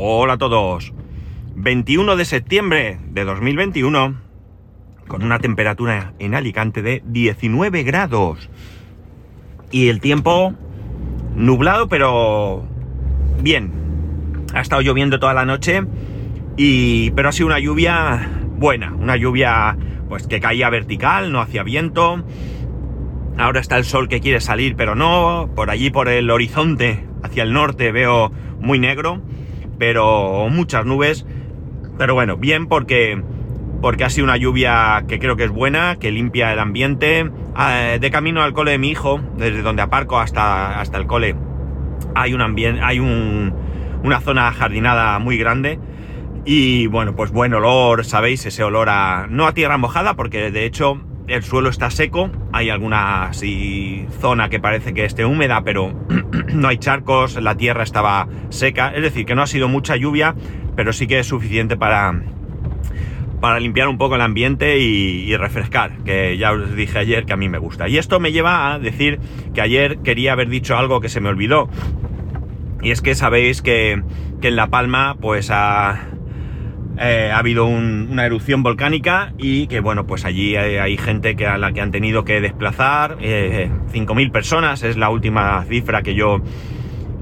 Hola a todos. 21 de septiembre de 2021, con una temperatura en Alicante de 19 grados. Y el tiempo nublado, pero bien. Ha estado lloviendo toda la noche, y, pero ha sido una lluvia buena, una lluvia pues que caía vertical, no hacía viento. Ahora está el sol que quiere salir, pero no. Por allí, por el horizonte, hacia el norte, veo muy negro, pero muchas nubes. Pero bueno, bien porque, porque ha sido una lluvia que creo que es buena, que limpia el ambiente. Ah, de camino al cole de mi hijo, desde donde aparco hasta, hasta el cole, hay un ambiente, hay un, una zona jardinada muy grande. Y bueno, pues buen olor, sabéis, ese olor a. no a tierra mojada, porque de hecho el suelo está seco, hay alguna zona que parece que esté húmeda, pero no hay charcos, la tierra estaba seca, es decir, que no ha sido mucha lluvia, pero sí que es suficiente para, para limpiar un poco el ambiente y, refrescar, que ya os dije ayer que a mí me gusta. Y esto me lleva a decir que ayer quería haber dicho algo que se me olvidó, y es que sabéis que, que en La Palma, pues a eh, ha habido una erupción volcánica y que bueno, pues allí hay, gente que a la que han tenido que desplazar. 5.000 eh, personas es la última cifra que yo,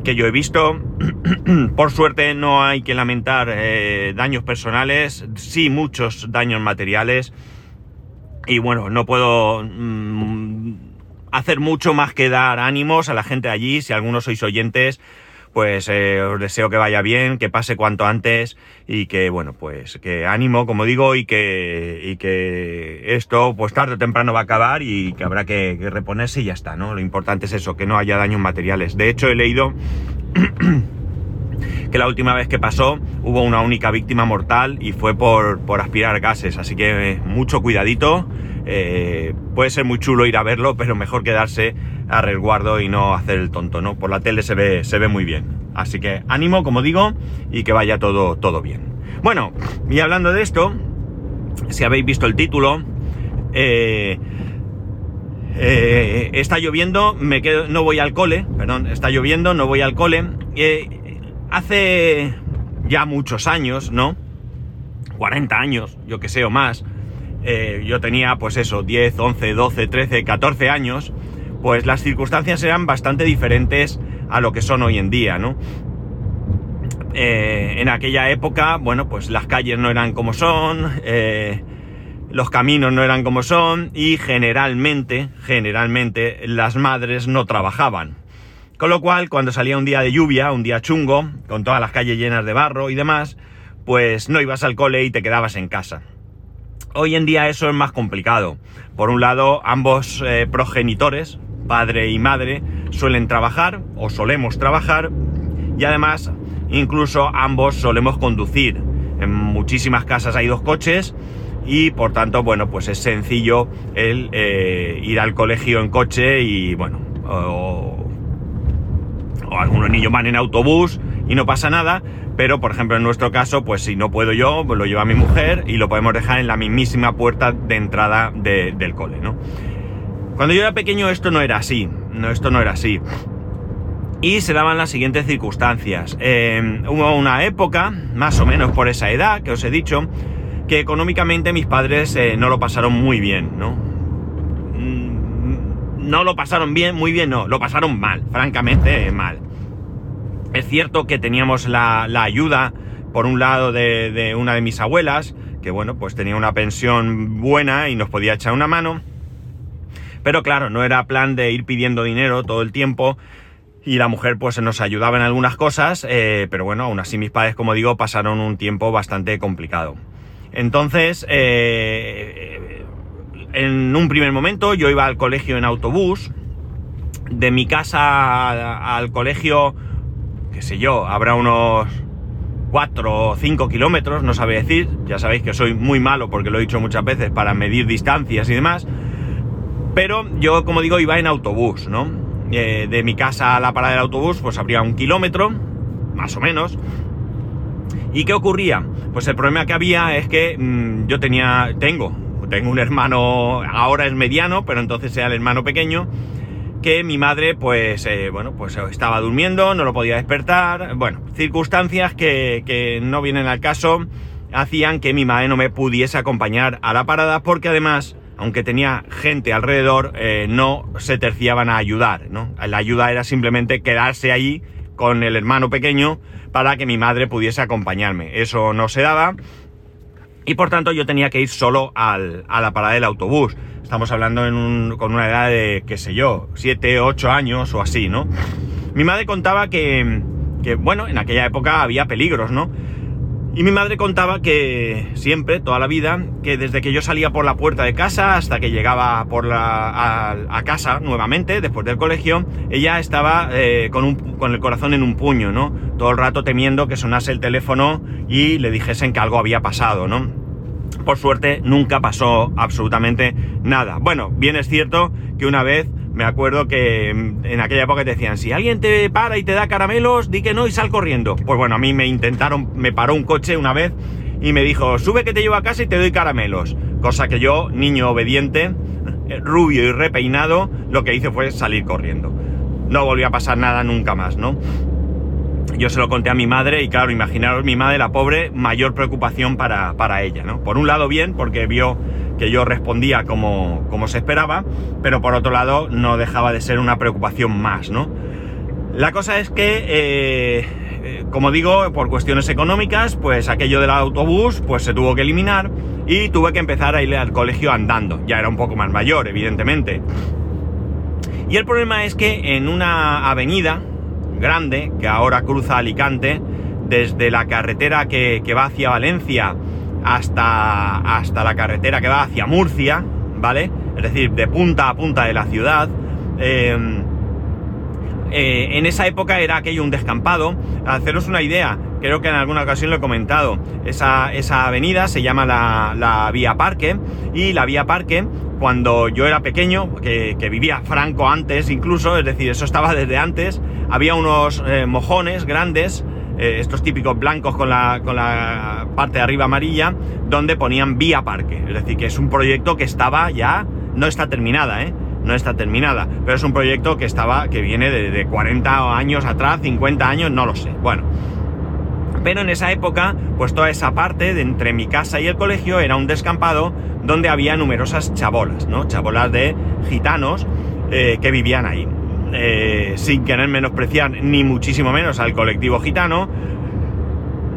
que yo he visto. Por suerte no hay que lamentar eh, daños personales, sí muchos daños materiales. Y bueno, no puedo mm, hacer mucho más que dar ánimos a la gente allí, si algunos sois oyentes pues eh, os deseo que vaya bien, que pase cuanto antes y que, bueno, pues que ánimo, como digo, y que, y que esto, pues tarde o temprano va a acabar y que habrá que, reponerse y ya está, ¿no? Lo importante es eso, que no haya daños materiales. De hecho, he leído que la última vez que pasó hubo una única víctima mortal y fue por, por aspirar gases, así que eh, mucho cuidadito. Eh, puede ser muy chulo ir a verlo, pero mejor quedarse a resguardo y no hacer el tonto, ¿no? Por la tele se ve, se ve muy bien. Así que ánimo, como digo, y que vaya todo, todo bien. Bueno, y hablando de esto, si habéis visto el título, eh, eh, está lloviendo, me quedo, no voy al cole, perdón, está lloviendo, no voy al cole. Hace ya muchos años, ¿no? 40 años, yo que sé, o más. Yo tenía, pues eso, 10, 11, 12, 13, 14 años pues las circunstancias eran bastante diferentes a lo que son hoy en día, ¿no? Eh, en aquella época, bueno, pues las calles no eran como son, eh, los caminos no eran como son y generalmente, generalmente las madres no trabajaban. Con lo cual, cuando salía un día de lluvia, un día chungo, con todas las calles llenas de barro y demás, pues no ibas al cole y te quedabas en casa. Hoy en día eso es más complicado. Por un lado, ambos eh, progenitores, padre y madre suelen trabajar o solemos trabajar y además incluso ambos solemos conducir. En muchísimas casas hay dos coches y por tanto, bueno, pues es sencillo el eh, ir al colegio en coche y bueno, o, o, algunos niños van en autobús y no pasa nada, pero por ejemplo en nuestro caso, pues si no puedo yo, pues lo lleva mi mujer y lo podemos dejar en la mismísima puerta de entrada del cole, ¿no? Cuando yo era pequeño esto no era así, no, esto no era así. Y se daban las siguientes circunstancias. Eh, hubo una época, más o menos por esa edad que os he dicho, que económicamente mis padres eh, no lo pasaron muy bien, ¿no? Mm, no lo pasaron bien, muy bien, no, lo pasaron mal, francamente mal. Cierto que teníamos la, ayuda, por un lado, de, de una de mis abuelas, que bueno, pues tenía una pensión buena y nos podía echar una mano pero claro, no era plan de ir pidiendo dinero todo el tiempo y la mujer pues nos ayudaba en algunas cosas, eh, pero bueno, aún así mis padres, como digo, pasaron un tiempo bastante complicado. Entonces, eh, en un primer momento yo iba al colegio en autobús, de mi casa al colegio, qué sé yo, habrá unos 4 o 5 kilómetros, no sabe decir, ya sabéis que soy muy malo porque lo he dicho muchas veces para medir distancias y demás, pero yo, como digo, iba en autobús, ¿no? Eh, de mi casa a la parada del autobús, pues habría un kilómetro, más o menos. ¿Y qué ocurría? Pues el problema que había es que mm, yo tenía, tengo, tengo un hermano, ahora es mediano, pero entonces era el hermano pequeño, que mi madre, pues, eh, bueno, pues estaba durmiendo, no lo podía despertar. Bueno, circunstancias que, que no vienen al caso hacían que mi madre no me pudiese acompañar a la parada porque además, aunque tenía gente alrededor, eh, no se terciaban a ayudar, ¿no? La ayuda era simplemente quedarse ahí con el hermano pequeño para que mi madre pudiese acompañarme. Eso no se daba y por tanto yo tenía que ir solo al, a la parada del autobús. Estamos hablando con una edad de, qué sé yo, 7, 8 años o así, ¿no? Mi madre contaba que, que, bueno, en aquella época había peligros, ¿no? Y mi madre contaba que siempre, toda la vida, que desde que yo salía por la puerta de casa hasta que llegaba por la, a, casa nuevamente, después del colegio, ella estaba eh, con, un, con el corazón en un puño, ¿no? Todo el rato temiendo que sonase el teléfono y le dijesen que algo había pasado, ¿no? Por suerte nunca pasó absolutamente nada. Bueno, bien es cierto que una vez me acuerdo que en aquella época te decían, si alguien te para y te da caramelos, di que no y sal corriendo. Pues bueno, a mí me intentaron, me paró un coche una vez y me dijo, sube que te llevo a casa y te doy caramelos. Cosa que yo, niño obediente, rubio y repeinado, lo que hice fue salir corriendo. No volvió a pasar nada nunca más, ¿no? Yo se lo conté a mi madre y claro, imaginaros mi madre, la pobre, mayor preocupación para, para ella, ¿no? Por un lado bien, porque vio que yo respondía como, como se esperaba, pero por otro lado no dejaba de ser una preocupación más, ¿no? La cosa es que, eh, eh, como digo, por cuestiones económicas, pues aquello del autobús, pues se tuvo que eliminar y tuve que empezar a ir al colegio andando. Ya era un poco más mayor, evidentemente. Y el problema es que en una avenida grande, que ahora cruza Alicante, desde la carretera que, va hacia Valencia hasta, hasta la carretera que va hacia Murcia, ¿vale? Es decir, de punta a punta de la ciudad. Em, eh, en esa época era aquello un descampado. haceros una idea, creo que en alguna ocasión lo he comentado, esa, avenida se llama la, Vía Parque y la Vía Parque, cuando yo era pequeño, que, vivía Franco antes incluso, es decir, eso estaba desde antes, había unos eh, mojones grandes eh, estos típicos blancos con la, con la parte de arriba amarilla, donde ponían vía parque. Es decir, que es un proyecto que estaba ya, no está terminada, ¿eh? No está terminada, pero es un proyecto que estaba, que viene de, 40 años atrás, 50 años, no lo sé. Bueno, pero en esa época, pues toda esa parte de entre mi casa y el colegio era un descampado donde había numerosas chabolas, ¿no? Chabolas de gitanos eh, que vivían ahí. Eh, sin querer menospreciar ni muchísimo menos al colectivo gitano,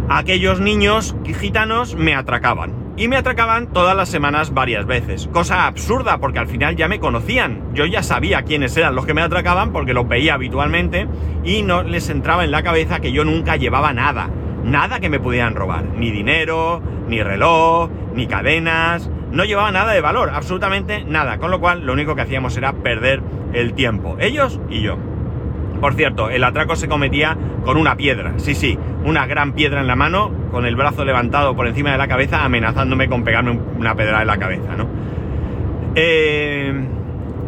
aquellos niños gitanos me atracaban. Y me atracaban todas las semanas varias veces. Cosa absurda porque al final ya me conocían. Yo ya sabía quiénes eran los que me atracaban porque los veía habitualmente y no les entraba en la cabeza que yo nunca llevaba nada. Nada que me pudieran robar. Ni dinero, ni reloj, ni cadenas, no llevaba nada de valor, absolutamente nada, con lo cual lo único que hacíamos era perder el tiempo, ellos y yo. Por cierto, el atraco se cometía con una piedra, sí, sí, una gran piedra en la mano, con el brazo levantado por encima de la cabeza, amenazándome con pegarme una pedra en la cabeza, ¿no? Eh,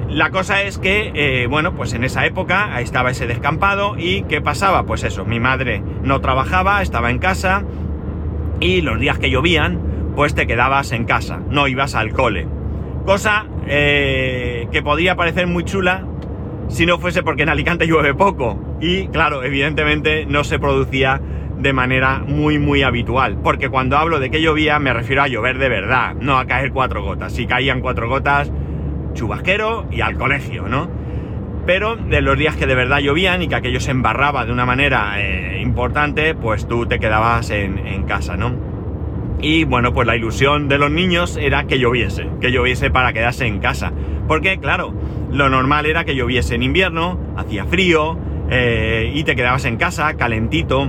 la cosa es que, eh, bueno, pues en esa época estaba ese descampado y ¿qué pasaba? Pues eso, mi madre no trabajaba, estaba en casa y los días que llovían, pues te quedabas en casa, no ibas al cole. Cosa eh, que podría parecer muy chula si no fuese porque en Alicante llueve poco. Y claro, evidentemente no se producía de manera muy muy habitual. Porque cuando hablo de que llovía me refiero a llover de verdad, no a caer cuatro gotas. Si caían cuatro gotas, chubasquero y al colegio, ¿no? Pero de los días que de verdad llovían y que aquello se embarraba de una manera eh, importante, pues tú te quedabas en, en casa, ¿no? Y bueno, pues la ilusión de los niños era que lloviese, que lloviese para quedarse en casa. Porque claro, lo normal era que lloviese en invierno, hacía frío eh, y te quedabas en casa calentito,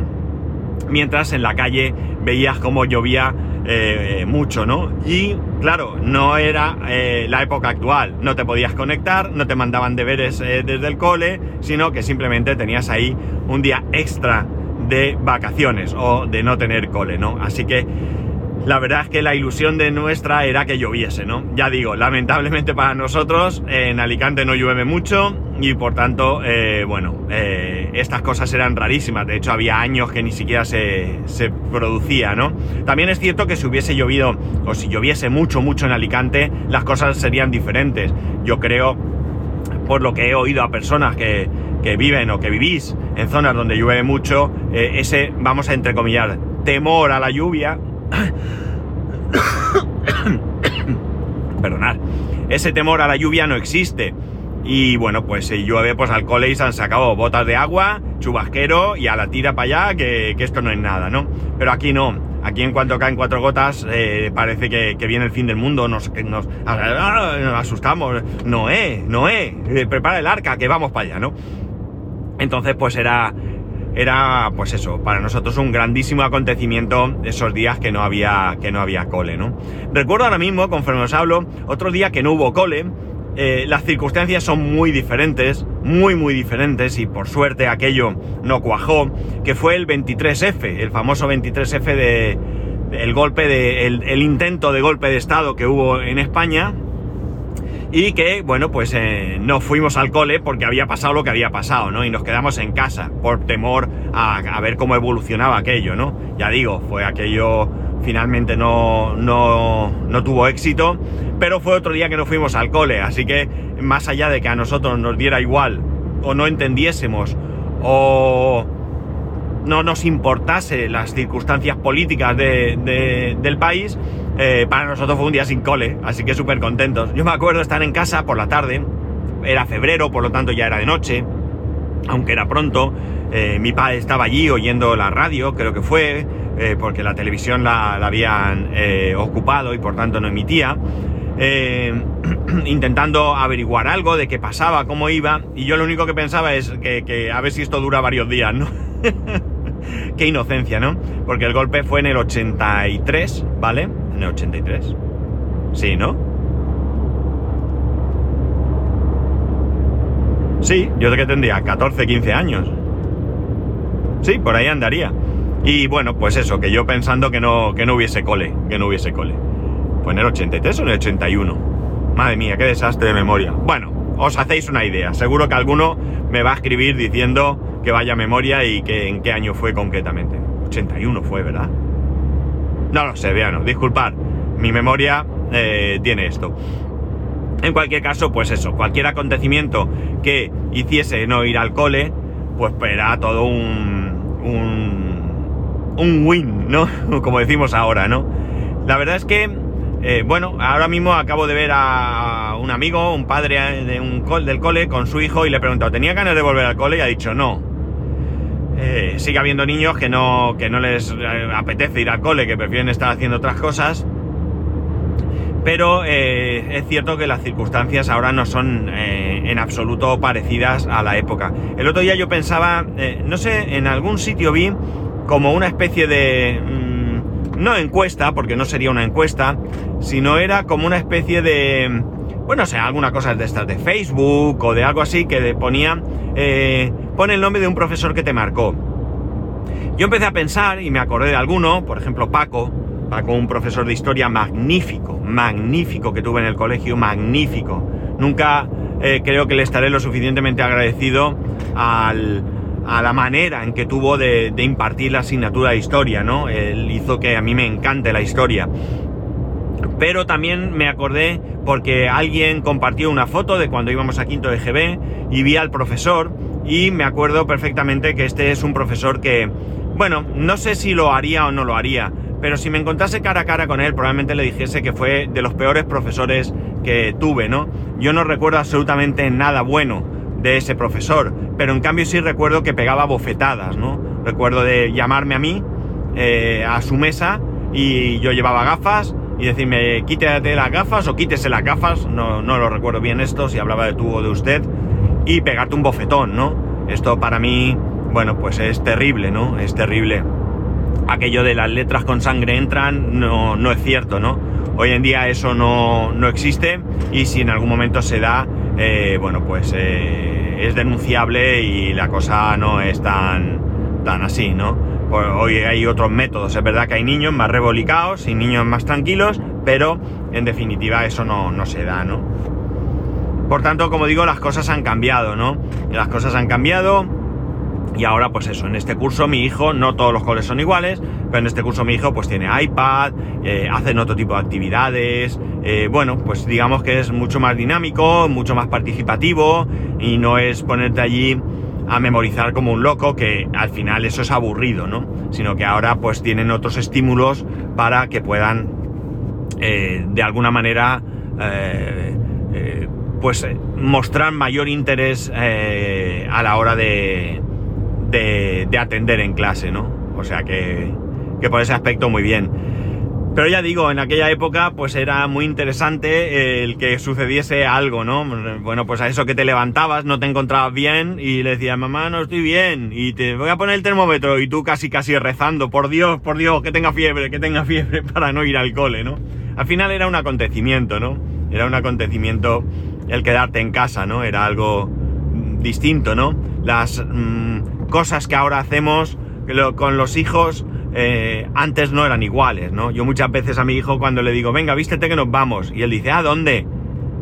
mientras en la calle veías cómo llovía eh, mucho, ¿no? Y claro, no era eh, la época actual, no te podías conectar, no te mandaban deberes desde el cole, sino que simplemente tenías ahí un día extra de vacaciones o de no tener cole, ¿no? Así que la verdad es que la ilusión de nuestra era que lloviese, ¿no? Ya digo, lamentablemente para nosotros en Alicante no llueve mucho y por tanto, eh, bueno, eh, estas cosas eran rarísimas. De hecho, había años que ni siquiera se, se, producía, ¿no? También es cierto que si hubiese llovido o si lloviese mucho, mucho en Alicante, las cosas serían diferentes. Yo creo por lo que he oído a personas que, que viven o que vivís en zonas donde llueve mucho, eh, ese, vamos a entrecomillar, temor a la lluvia, perdonad, ese temor a la lluvia no existe. Y bueno, pues si llueve, pues al cole y se han sacado botas de agua, chubasquero y a la tira para allá, que, esto no es nada, ¿no? Pero aquí no. Aquí en cuanto caen cuatro gotas, eh, parece que, viene el fin del mundo, nos, ah, nos asustamos. Noé, Noé, eh, prepara el arca, que vamos para allá, ¿no? Entonces, pues era, era, pues eso, para nosotros un grandísimo acontecimiento esos días que no había, que no había cole, ¿no? Recuerdo ahora mismo, conforme os hablo, otro día que no hubo cole, eh, las circunstancias son muy diferentes, muy muy diferentes y por suerte aquello no cuajó, que fue el 23F, el famoso 23F de, el golpe de, el, intento de golpe de estado que hubo en España y que bueno pues eh, no fuimos al cole porque había pasado lo que había pasado, ¿no? Y nos quedamos en casa por temor a, ver cómo evolucionaba aquello, ¿no? Ya digo, fue aquello finalmente no, no, no tuvo éxito, pero fue otro día que no fuimos al cole, así que más allá de que a nosotros nos diera igual o no entendiésemos o no nos importase las circunstancias políticas del país, eh, para nosotros fue un día sin cole, así que súper contentos. Yo me acuerdo estar en casa por la tarde, era febrero, por lo tanto ya era de noche, aunque era pronto, eh, mi padre estaba allí oyendo la radio, creo que fue, eh, porque la televisión la, habían eh, ocupado y por tanto no emitía, intentando averiguar algo de qué pasaba, cómo iba, y yo lo único que pensaba es que, a ver si esto dura varios días, ¿no? qué inocencia, ¿no? Porque el golpe fue en el 83, ¿vale? En el 83. Sí, ¿no? Sí, yo que tendría 14, 15 años. Sí, por ahí andaría. Y bueno, pues eso, que yo pensando que no, que no hubiese cole, que no hubiese cole. Fue en el 83 o en el 81. Madre mía, qué desastre de memoria. Bueno, os hacéis una idea. Seguro que alguno me va a escribir diciendo que vaya memoria y que en qué año fue concretamente. 81 fue, ¿verdad? No lo sé, vean, disculpad. Mi memoria eh, tiene esto. En cualquier caso, pues eso, cualquier acontecimiento que hiciese no ir al cole, pues era todo un, un, un win, ¿no? Como decimos ahora, ¿no? La verdad es que, eh, bueno, ahora mismo acabo de ver a un amigo, un padre de un del cole con su hijo y le he preguntado, ¿tenía ganas de volver al cole? Y ha dicho, no. Eh, sigue habiendo niños que no, que no les eh, apetece ir al cole, que prefieren estar haciendo otras cosas pero eh, es cierto que las circunstancias ahora no son eh, en absoluto parecidas a la época. El otro día yo pensaba, eh, no sé, en algún sitio vi como una especie de... Mm, no encuesta, porque no sería una encuesta, sino era como una especie de... Bueno, o sea, alguna cosa de estas de Facebook o de algo así que ponía... pone el nombre de un profesor que te marcó. Yo empecé a pensar y me acordé de alguno, por ejemplo Paco, con un profesor de historia magnífico, magnífico que tuve en el colegio, magnífico. Nunca eh, creo que le estaré lo suficientemente agradecido a la manera en que tuvo de, impartir la asignatura de historia, ¿no? Él hizo que a mí me encante la historia. Pero también me acordé porque alguien compartió una foto de cuando íbamos a quinto de GB y vi al profesor y me acuerdo perfectamente que este es un profesor que, bueno, no sé si lo haría o no lo haría, pero si me encontrase cara a cara con él, probablemente le dijese que fue de los peores profesores que tuve, ¿no? Yo no recuerdo absolutamente nada bueno de ese profesor, pero en cambio sí recuerdo que pegaba bofetadas, ¿no? Recuerdo de llamarme a mí eh, a su mesa y yo llevaba gafas y decirme quítate las gafas o quítese las gafas, no, no lo recuerdo bien esto, si hablaba de tú o de usted, y pegarte un bofetón, ¿no? Esto para mí, bueno, pues es terrible, ¿no? Es terrible aquello de las letras con sangre entran no, no es cierto, ¿no? Hoy en día eso no, no existe y si en algún momento se da, eh, bueno, pues eh, es denunciable y la cosa no es tan, tan así, ¿no? Pues hoy hay otros métodos, es verdad que hay niños más rebolicados y niños más tranquilos, pero en definitiva eso no, no se da, ¿no? Por tanto, como digo, las cosas han cambiado, ¿no? Las cosas han cambiado, y ahora, pues eso, en este curso mi hijo, no todos los coles son iguales, pero en este curso mi hijo pues tiene iPad, eh, hacen otro tipo de actividades, eh, bueno, pues digamos que es mucho más dinámico, mucho más participativo y no es ponerte allí a memorizar como un loco, que al final eso es aburrido, ¿no? Sino que ahora pues tienen otros estímulos para que puedan eh, de alguna manera pues mostrar mayor interés a la hora de, de, de atender en clase, ¿no? O sea que, que por ese aspecto muy bien. Pero ya digo, en aquella época pues era muy interesante el que sucediese algo, ¿no? Bueno, pues a eso que te levantabas, no te encontrabas bien y le decías, mamá, no estoy bien y te voy a poner el termómetro y tú casi casi rezando, por Dios, por Dios, que tenga fiebre, que tenga fiebre para no ir al cole, ¿no? Al final era un acontecimiento, ¿no? Era un acontecimiento el quedarte en casa, ¿no? Era algo distinto, ¿no? Las mm, cosas que ahora hacemos con los hijos eh, antes no eran iguales, ¿no? Yo muchas veces a mi hijo cuando le digo, venga, vístete que nos vamos, y él dice, ¿a dónde?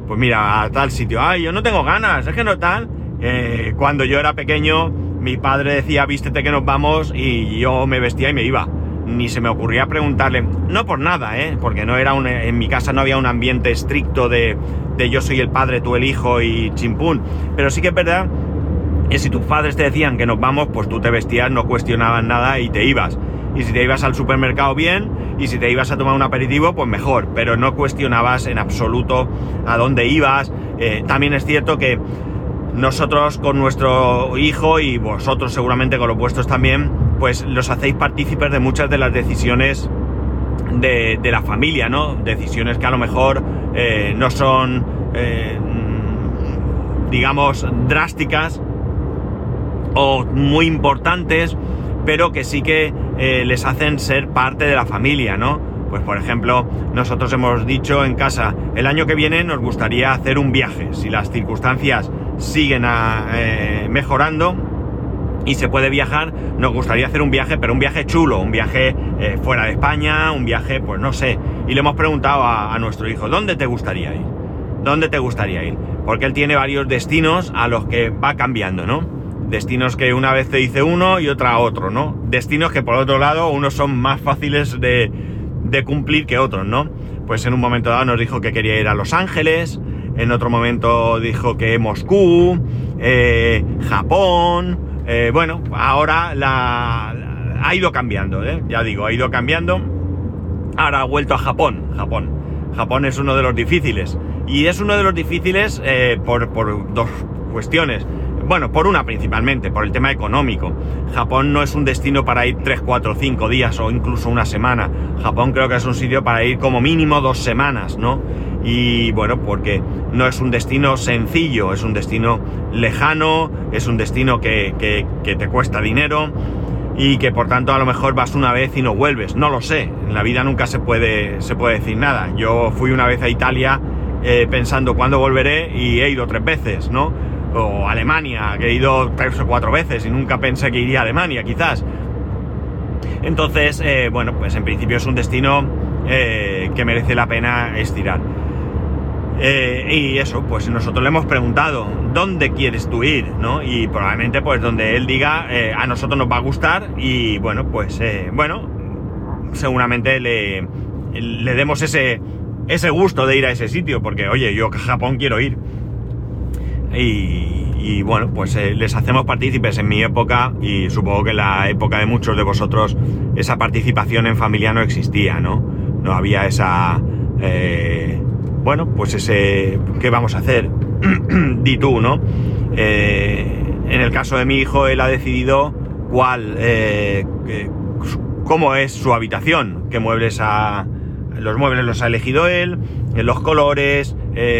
Pues mira, a tal sitio, ay, yo no tengo ganas, es que no tal. Eh, cuando yo era pequeño, mi padre decía, vístete que nos vamos, y yo me vestía y me iba. Ni se me ocurría preguntarle, no por nada, ¿eh? Porque no era un, en mi casa no había un ambiente estricto de, de yo soy el padre, tú el hijo y chimpún. Pero sí que es verdad que si tus padres te decían que nos vamos, pues tú te vestías, no cuestionabas nada y te ibas y si te ibas al supermercado bien, y si te ibas a tomar un aperitivo, pues mejor, pero no cuestionabas en absoluto a dónde ibas. Eh, también es cierto que nosotros con nuestro hijo y vosotros seguramente con los vuestros también, pues los hacéis partícipes de muchas de las decisiones de, la familia, ¿no? Decisiones que a lo mejor eh, no son, eh, digamos, drásticas o muy importantes, pero que sí que eh, les hacen ser parte de la familia, ¿no? Pues por ejemplo, nosotros hemos dicho en casa, el año que viene nos gustaría hacer un viaje, si las circunstancias siguen eh, mejorando y se puede viajar, nos gustaría hacer un viaje, pero un viaje chulo, un viaje eh, fuera de España, un viaje, pues no sé. Y le hemos preguntado a, a nuestro hijo, ¿dónde te gustaría ir? ¿Dónde te gustaría ir? Porque él tiene varios destinos a los que va cambiando, ¿no? Destinos que una vez te dice uno y otra otro, ¿no? Destinos que por otro lado unos son más fáciles de, cumplir que otros, ¿no? Pues en un momento dado nos dijo que quería ir a Los Ángeles, en otro momento dijo que Moscú, eh, Japón, eh, bueno, ahora ha ido cambiando, ¿eh? ya digo, ha ido cambiando. Ahora ha vuelto a Japón, Japón. Japón es uno de los difíciles. Y es uno de los difíciles eh, por dos cuestiones. Bueno, por una principalmente, por el tema económico. Japón no es un destino para ir 3, 4, 5 días o incluso una semana. Japón creo que es un sitio para ir como mínimo dos semanas, ¿no? Y bueno, porque no es un destino sencillo, es un destino lejano, es un destino que, te cuesta dinero y que por tanto a lo mejor vas una vez y no vuelves. No lo sé, en la vida nunca se puede, se puede decir nada. Yo fui una vez a Italia eh, pensando cuándo volveré y he ido tres veces, ¿no? O Alemania, que he ido tres o cuatro veces y nunca pensé que iría a Alemania, quizás. Entonces, eh, bueno, pues en principio es un destino eh, que merece la pena estirar. Eh, y eso, pues nosotros le hemos preguntado, ¿dónde quieres tú ir? ¿no? Y probablemente pues donde él diga, a nosotros nos va a gustar y bueno, pues bueno, seguramente le, le demos ese, ese gusto de ir a ese sitio, porque oye, yo a Japón quiero ir. Y, bueno, pues eh, les hacemos partícipes en mi época y supongo que en la época de muchos de vosotros esa participación en familia no existía, ¿no? No había esa... Eh, bueno, pues ese... ¿Qué vamos a hacer? Di tú, ¿no? Eh, en el caso de mi hijo, él ha decidido cuál... cómo es su habitación, qué muebles ha... Los muebles los ha elegido él, los colores,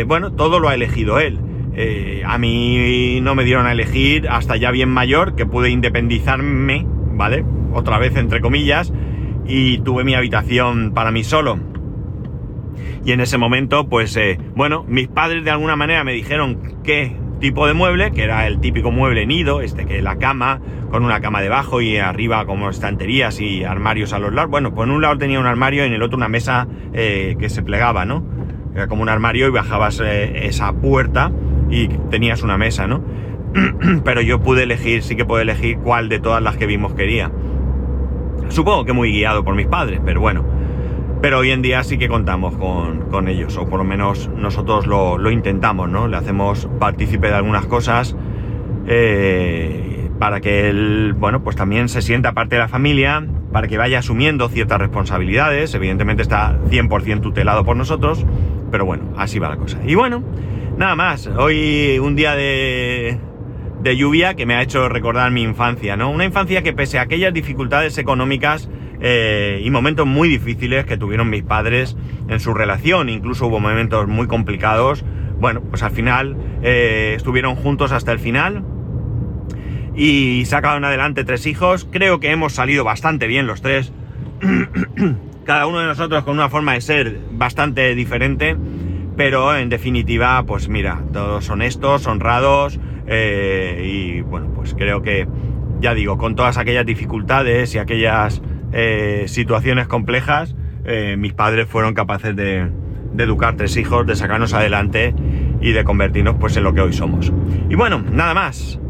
bueno, todo lo ha elegido él. Eh, a mí no me dieron a elegir hasta ya bien mayor, que pude independizarme, ¿vale? Otra vez, entre comillas, y tuve mi habitación para mí solo. Y en ese momento, pues, eh, bueno, mis padres de alguna manera me dijeron qué tipo de mueble, que era el típico mueble nido, este que la cama, con una cama debajo y arriba como estanterías y armarios a los lados. Bueno, pues en un lado tenía un armario y en el otro una mesa eh, que se plegaba, ¿no? Era como un armario y bajabas esa puerta y tenías una mesa, ¿no? Pero yo pude elegir, sí que pude elegir cuál de todas las que vimos quería. Supongo que muy guiado por mis padres, pero bueno. Pero hoy en día sí que contamos con, ellos, o por lo menos nosotros lo, intentamos, ¿no? Le hacemos partícipe de algunas cosas eh, para que él, bueno, pues también se sienta parte de la familia, para que vaya asumiendo ciertas responsabilidades. Evidentemente está 100% tutelado por nosotros, pero bueno, así va la cosa. Y bueno, nada más. Hoy un día de, lluvia que me ha hecho recordar mi infancia, ¿no? Una infancia que pese a aquellas dificultades económicas eh, y momentos muy difíciles que tuvieron mis padres en su relación, incluso hubo momentos muy complicados, bueno, pues al final eh, estuvieron juntos hasta el final y sacaron adelante tres hijos. Creo que hemos salido bastante bien los tres. Cada uno de nosotros con una forma de ser bastante diferente, pero en definitiva, pues mira, todos honestos, honrados eh, y bueno, pues creo que, ya digo, con todas aquellas dificultades y aquellas eh, situaciones complejas, eh, mis padres fueron capaces de, educar tres hijos, de sacarnos adelante y de convertirnos pues en lo que hoy somos. Y bueno, nada más.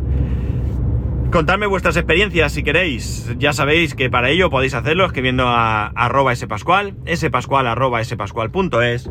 Contadme vuestras experiencias si queréis. Ya sabéis que para ello podéis hacerlo escribiendo a arroba spascual, spascual arroba spascual.es,